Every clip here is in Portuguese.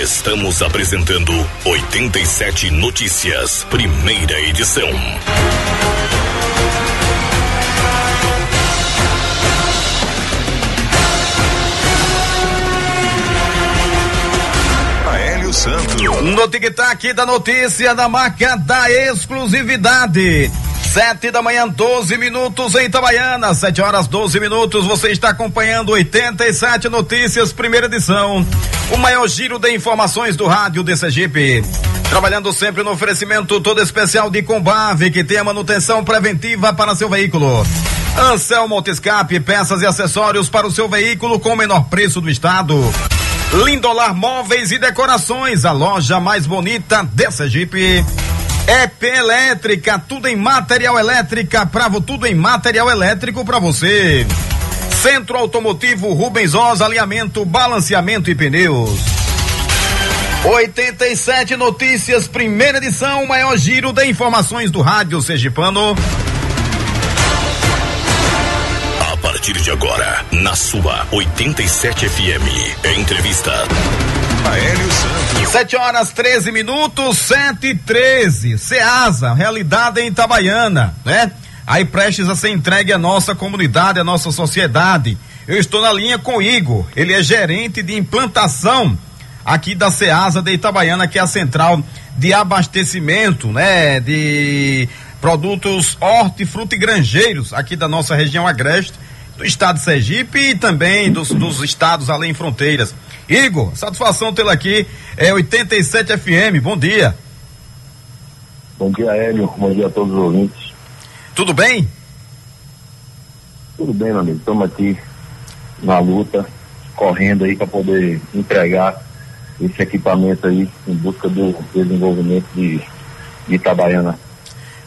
Estamos apresentando 87 Notícias, primeira edição. Aélio Santos. No tic-tac da notícia da marca da exclusividade. Sete da manhã, 12 minutos em Itabaiana, sete horas 12 minutos. Você está acompanhando 87 Notícias, primeira edição. O maior giro de informações do rádio Sergipe. Trabalhando sempre no oferecimento todo especial de Combave, que tem a manutenção preventiva para seu veículo. Anselmo Multiscape, peças e acessórios para o seu veículo com o menor preço do estado. Lindolar Móveis e Decorações, a loja mais bonita de Sergipe. EP Elétrica, tudo em material elétrica, pravo tudo em material elétrico para você. Centro Automotivo Rubens Oz, alinhamento, balanceamento e pneus. 87 Notícias, primeira edição, maior giro de informações do Rádio Sergipano. A partir de agora, na sua 87 FM, entrevista. Aélio Santos. 7 horas 13 minutos, 7 e 13. Ceasa, realidade em Itabaiana, né? Aí prestes a ser entregue à nossa comunidade, à nossa sociedade. Eu estou na linha com o Igor, ele é gerente de implantação aqui da Ceasa de Itabaiana, que é a central de abastecimento, né? De produtos hortifruti e granjeiros aqui da nossa região agreste, do estado de Sergipe e também dos, dos estados além fronteiras. Igor, satisfação tê-lo aqui, é 87 FM, bom dia. Bom dia, Hélio. Bom dia a todos os ouvintes. Tudo bem? Tudo bem, meu amigo. Estamos aqui na luta, correndo aí para poder entregar esse equipamento aí em busca do desenvolvimento de, de Itabaiana.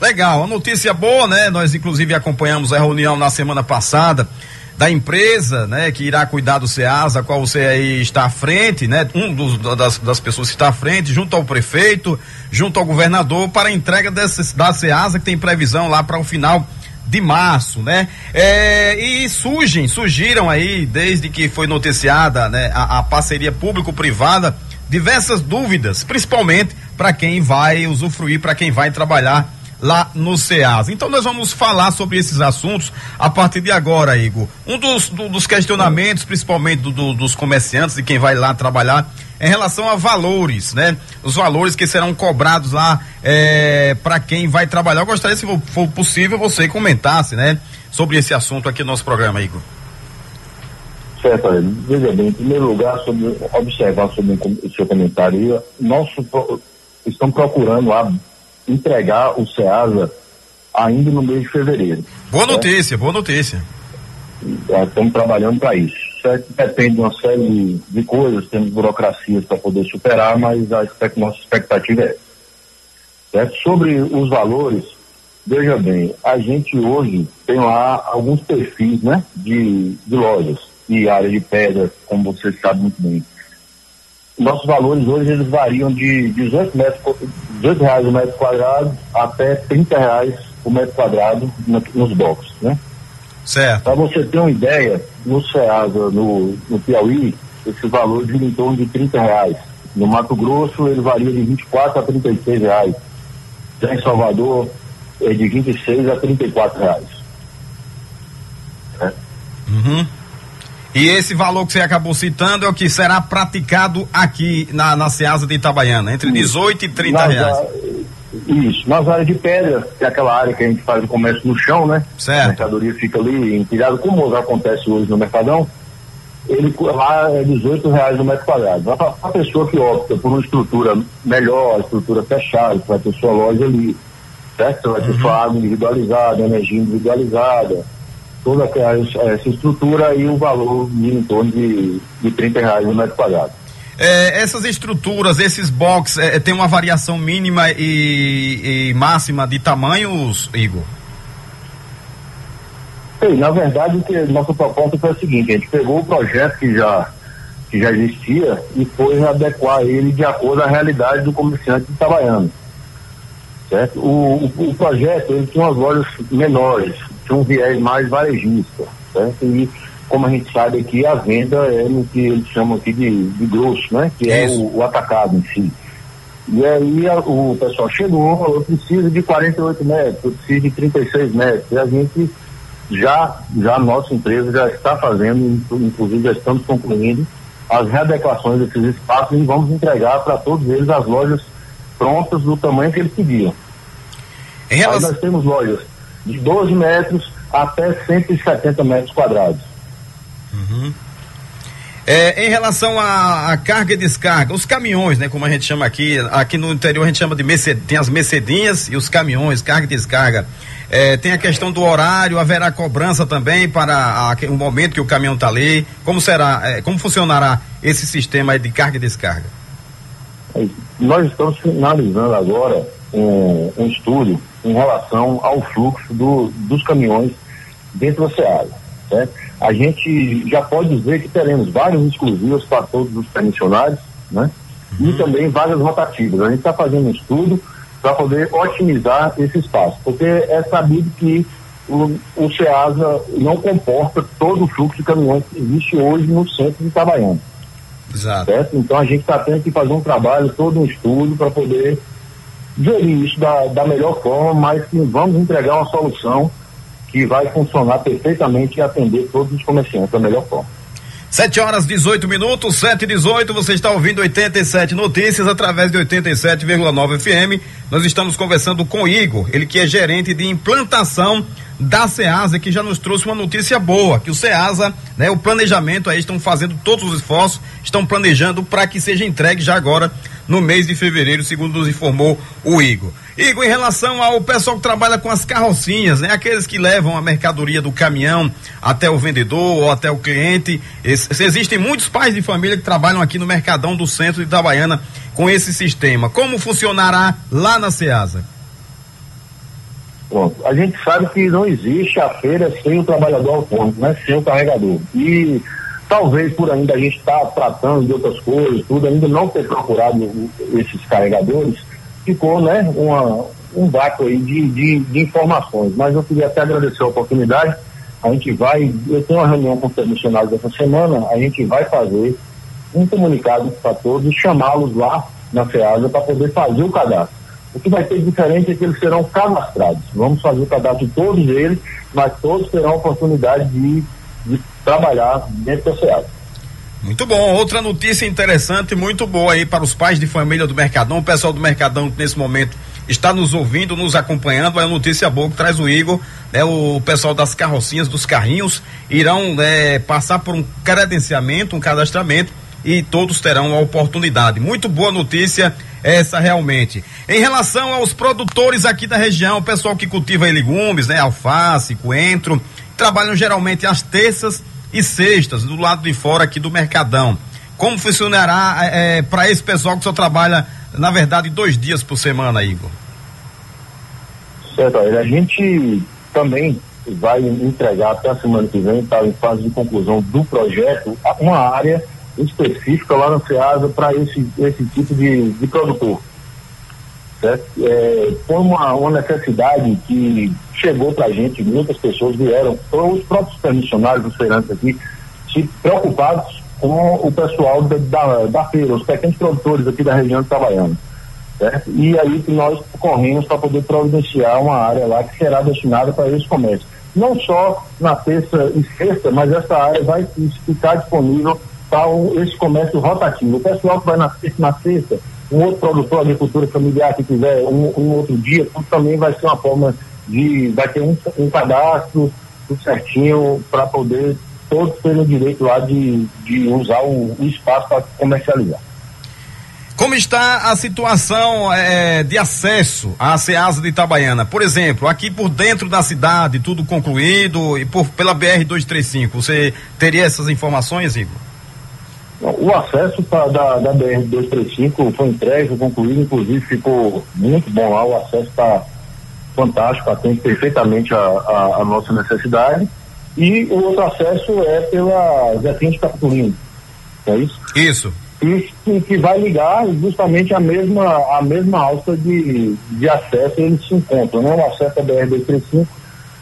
Legal, uma notícia boa, né? Nós inclusive acompanhamos a reunião na semana passada da empresa, né, que irá cuidar do SEASA, a qual você aí está à frente, né, um dos, das, das pessoas que está à frente, junto ao prefeito, junto ao governador, para a entrega dessa, da SEASA, que tem previsão lá para o final de março, né? É, e surgem, surgiram aí, desde que foi noticiada, né, a, a parceria público-privada, diversas dúvidas, principalmente para quem vai usufruir, para quem vai trabalhar lá no SEAS. Então nós vamos falar sobre esses assuntos a partir de agora, Igor. Um dos, do, dos questionamentos, principalmente do, do, dos comerciantes e quem vai lá trabalhar, é em relação a valores, né? Os valores que serão cobrados lá é, para quem vai trabalhar. Eu gostaria, se for possível, você comentasse, né? Sobre esse assunto aqui no nosso programa, Igor. Certo, veja bem, em primeiro lugar, sobre, observar sobre o seu comentário, nós estamos procurando lá entregar o SEASA ainda no mês de fevereiro. Boa notícia, boa notícia. Estamos trabalhando para isso. Certo? Depende de uma série de, de coisas, temos burocracias para poder superar, mas a nossa expectativa é essa. Certo? Sobre os valores, veja bem, a gente hoje tem lá alguns perfis né, de, de lojas e área de pedra, como você sabe muito bem nossos valores hoje eles variam de 18, metros, 18 reais o metro quadrado até 30 reais o metro quadrado nos blocos, né? Certo. Para você ter uma ideia, no Ceasa, no, no Piauí, esse valor gira em torno de 30 reais. No Mato Grosso ele varia de 24 a 36 reais. Já em Salvador é de 26 a 34 reais. Né? Uhum. E esse valor que você acabou citando é o que será praticado aqui na, na Ceasa de Itabaiana, entre 18 e 30 nas reais. isso, nas áreas de pedra, que é aquela área que a gente faz o comércio no chão, né? Certo. A mercadoria fica ali empilhada, como acontece hoje no Mercadão, ele lá é 18 reais o metro quadrado. A, a pessoa que opta por uma estrutura melhor, estrutura fechada, vai ter sua loja ali, certo? Vai ter uhum. sua água individualizada, energia individualizada toda essa estrutura e o valor em torno de, de 30 reais no metro quadrado. É, essas estruturas, esses boxes, é, tem uma variação mínima e, e, máxima de tamanhos, Igor? Sim, na verdade, o que nossa proposta foi a seguinte: a gente pegou o projeto que já, que já existia e foi adequar ele de acordo à realidade do comerciante itabaiano. Certo? O, o, o projeto ele tinha umas lojas menores, tinha um viés mais varejista. Certo? E como a gente sabe aqui, a venda é no que eles chamam aqui de, de grosso, né? Que é o, o, atacado em si. E aí a, o pessoal chegou, eu preciso de 48 metros, eu preciso de 36 metros. E a gente já, já a nossa empresa já está fazendo, inclusive já estamos concluindo as readequações desses espaços e vamos entregar para todos eles as lojas prontas do tamanho que eles pediam. Relação... Nós temos lojas de 12 metros até 170 metros quadrados. Uhum. É, em relação à, carga e descarga, os caminhões, né, como a gente chama aqui, aqui no interior a gente chama de merced, tem as mercedinhas e os caminhões, carga e descarga. É, tem a questão do horário, haverá cobrança também para a, o momento que o caminhão está ali. Como será, é, como funcionará esse sistema de carga e descarga? Nós estamos finalizando agora um, um estudo em relação ao fluxo do, dos caminhões dentro da SEAD. Certo? a gente já pode dizer que teremos vários exclusivos para todos os permissionários, né? Uhum. E também várias rotativas. A gente está fazendo um estudo para poder otimizar esse espaço, porque é sabido que o, o SEASA não comporta todo o fluxo de caminhões que existe hoje no centro de Itabaiana. Exato. Certo? Então a gente está tendo que fazer um trabalho, todo um estudo para poder gerir isso da, da melhor forma, mas vamos entregar uma solução que vai funcionar perfeitamente e atender todos os comerciantes da melhor forma. 7 horas 18 minutos, 7 e 18, você está ouvindo 87 notícias através de 87,9 FM. Nós estamos conversando com Igor, ele que é gerente de implantação da SEASA, que já nos trouxe uma notícia boa, que o SEASA, né, o planejamento aí estão fazendo todos os esforços, estão planejando para que seja entregue já agora no mês de fevereiro, segundo nos informou o Igor. Igor, em relação ao pessoal que trabalha com as carrocinhas, né? Aqueles que levam a mercadoria do caminhão até o vendedor ou até o cliente. Existem muitos pais de família que trabalham aqui no Mercadão do Centro de Itabaiana com esse sistema. Como funcionará lá na Ceasa? Pronto. A gente sabe que não existe a feira sem o trabalhador autônomo, né? Sem o carregador. E talvez por ainda a gente estar tá tratando de outras coisas, tudo, ainda não ter procurado esses carregadores, ficou né, uma, um vácuo aí de, de, de, informações. Mas eu queria até agradecer a oportunidade. A gente vai, eu tenho uma reunião com os permissionários essa semana, a gente vai fazer um comunicado para todos e chamá-los lá na FEASA para poder fazer o cadastro. O que vai ter diferente é que eles serão cadastrados. Vamos fazer o cadastro de todos eles, mas todos terão a oportunidade de, de trabalhar dentro da FEASA. Muito bom. Outra notícia interessante, muito boa aí para os pais de família do Mercadão, o pessoal do Mercadão que nesse momento está nos ouvindo, nos acompanhando. É uma notícia boa que traz o Igor, né? O pessoal das carrocinhas, dos carrinhos, irão né, passar por um credenciamento, um cadastramento e todos terão a oportunidade. Muito boa notícia essa realmente. Em relação aos produtores aqui da região, o pessoal que cultiva legumes, né? Alface, coentro, trabalham geralmente às terças e sextas, do lado de fora aqui do Mercadão. Como funcionará é, é para esse pessoal que só trabalha, na verdade, dois dias por semana, Igor? Certo, a gente também vai entregar até a semana que vem, está em fase de conclusão do projeto, uma área específica lá na SEASA para esse, esse tipo de, de produtor. Certo? É, foi uma, uma necessidade que chegou para a gente, muitas pessoas vieram, os próprios permissionários, os feirantes aqui, se preocupados com o pessoal da, da, da feira, os pequenos produtores aqui da região de Itabaiana. E aí que nós corremos para poder providenciar uma área lá que será destinada para esse comércio. Não só na terça e sexta, mas essa área vai ficar disponível para esse comércio rotativo. O pessoal que vai na sexta, na sexta um outro produtor de agricultura familiar que tiver um, um outro dia, tudo também vai ser uma forma de. vai ter um, um cadastro tudo certinho para poder todos terem o direito lá de, de usar o, o espaço para comercializar. Como está a situação é, de acesso à Ceasa de Itabaiana? Por exemplo, aqui por dentro da cidade, tudo concluído, e por, pela BR-235, você teria essas informações, Igor? O acesso pra, da, da BR-235 foi entregue, foi concluído, inclusive ficou muito bom lá, o acesso está fantástico, atende perfeitamente a, a, a, nossa necessidade. E o outro acesso é pela Zefinha de Capitulino, é isso? Isso. E que, que, vai ligar justamente a mesma, a mesma alça de, de acesso eles se encontram, né? O acesso da BR-235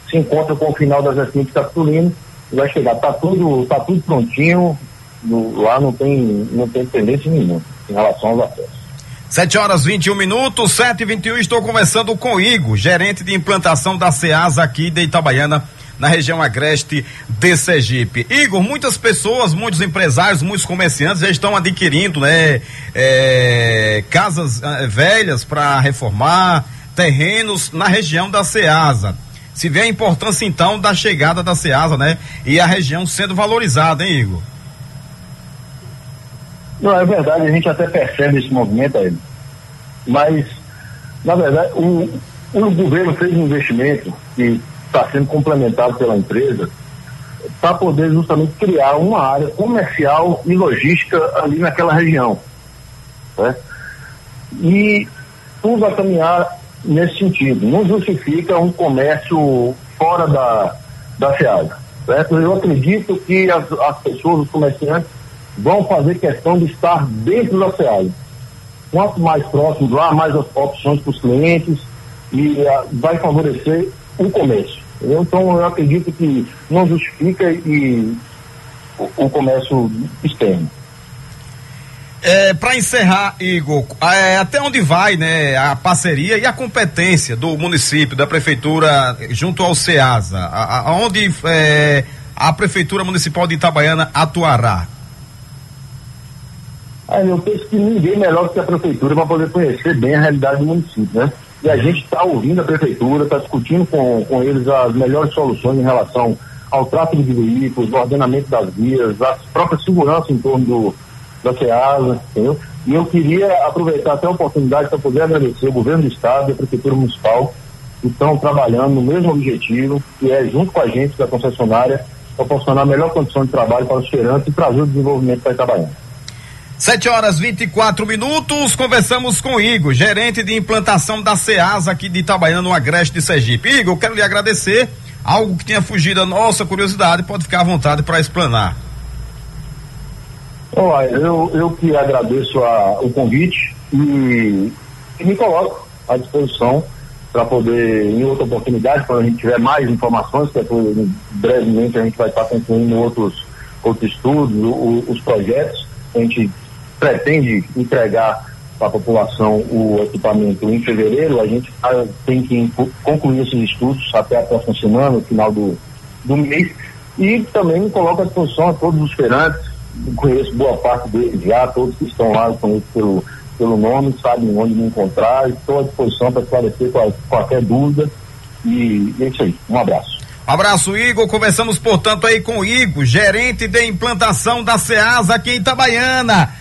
se encontra com o final da Zefinha de Capitulino vai chegar. Tá tudo, tá tudo prontinho, no, lá não tem, não tem tendência nenhuma em relação aos acessos. 7 horas 21 minutos, 7 e 21 estou conversando com Igor, gerente de implantação da SEASA aqui de Itabaiana, na região agreste de Sergipe. Igor, muitas pessoas, muitos empresários, muitos comerciantes já estão adquirindo, né, é, casas é, velhas para reformar, terrenos na região da SEASA. Se vê a importância então da chegada da SEASA, né, e a região sendo valorizada, hein, Igor? Não, é verdade, a gente até percebe esse movimento aí. Mas, na verdade, o, o governo fez um investimento que está sendo complementado pela empresa para poder justamente criar uma área comercial e logística ali naquela região. Né? E tudo vai caminhar nesse sentido. Não justifica um comércio fora da, da SEASA. Certo? Eu acredito que as, as pessoas, os comerciantes, vão fazer questão de estar dentro da SEAG. Quanto mais próximo lá, mais opções para os clientes e uh, vai favorecer o comércio. Então eu acredito que não justifica e o, o comércio externo. É, para encerrar, Igor, é, até onde vai né, a parceria e a competência do município, da prefeitura, junto ao SEASA? Aonde é, a prefeitura municipal de Itabaiana atuará? Aí eu penso que ninguém melhor que a prefeitura para poder conhecer bem a realidade do município, né? E a gente está ouvindo a prefeitura, está discutindo com, com eles as melhores soluções em relação ao tráfego de veículos, o ordenamento das vias, a própria segurança em torno do, da SEASA, entendeu? E eu queria aproveitar até a oportunidade para poder agradecer o governo do estado e a prefeitura municipal que estão trabalhando no mesmo objetivo, que é junto com a gente da concessionária, proporcionar a melhor condição de trabalho para os feirantes e trazer o desenvolvimento para Itabaiana. 7 horas 24 minutos, conversamos com Igor, gerente de implantação da SEASA aqui de Itabaiana, no Agreste de Sergipe. Igor, quero lhe agradecer. Algo que tenha fugido da nossa curiosidade, pode ficar à vontade para explanar. Olá, eu, eu que agradeço a, o convite e, e me coloco à disposição para poder, em outra oportunidade, quando a gente tiver mais informações, que é brevemente a gente vai estar concluindo outros, outros estudos, o, os projetos, a gente pretende entregar para a população o equipamento em fevereiro, a gente tem que concluir esses estudos até a próxima semana, final do, do mês, e também coloco à disposição a todos os feirantes, conheço boa parte deles já, todos que estão lá, conheço pelo, pelo nome, sabem onde me encontrar, estou à disposição para esclarecer qualquer dúvida, e é isso aí, um abraço. Abraço, Igor. Conversamos, portanto, aí com o Igor, gerente de implantação da SEASA aqui em Itabaiana.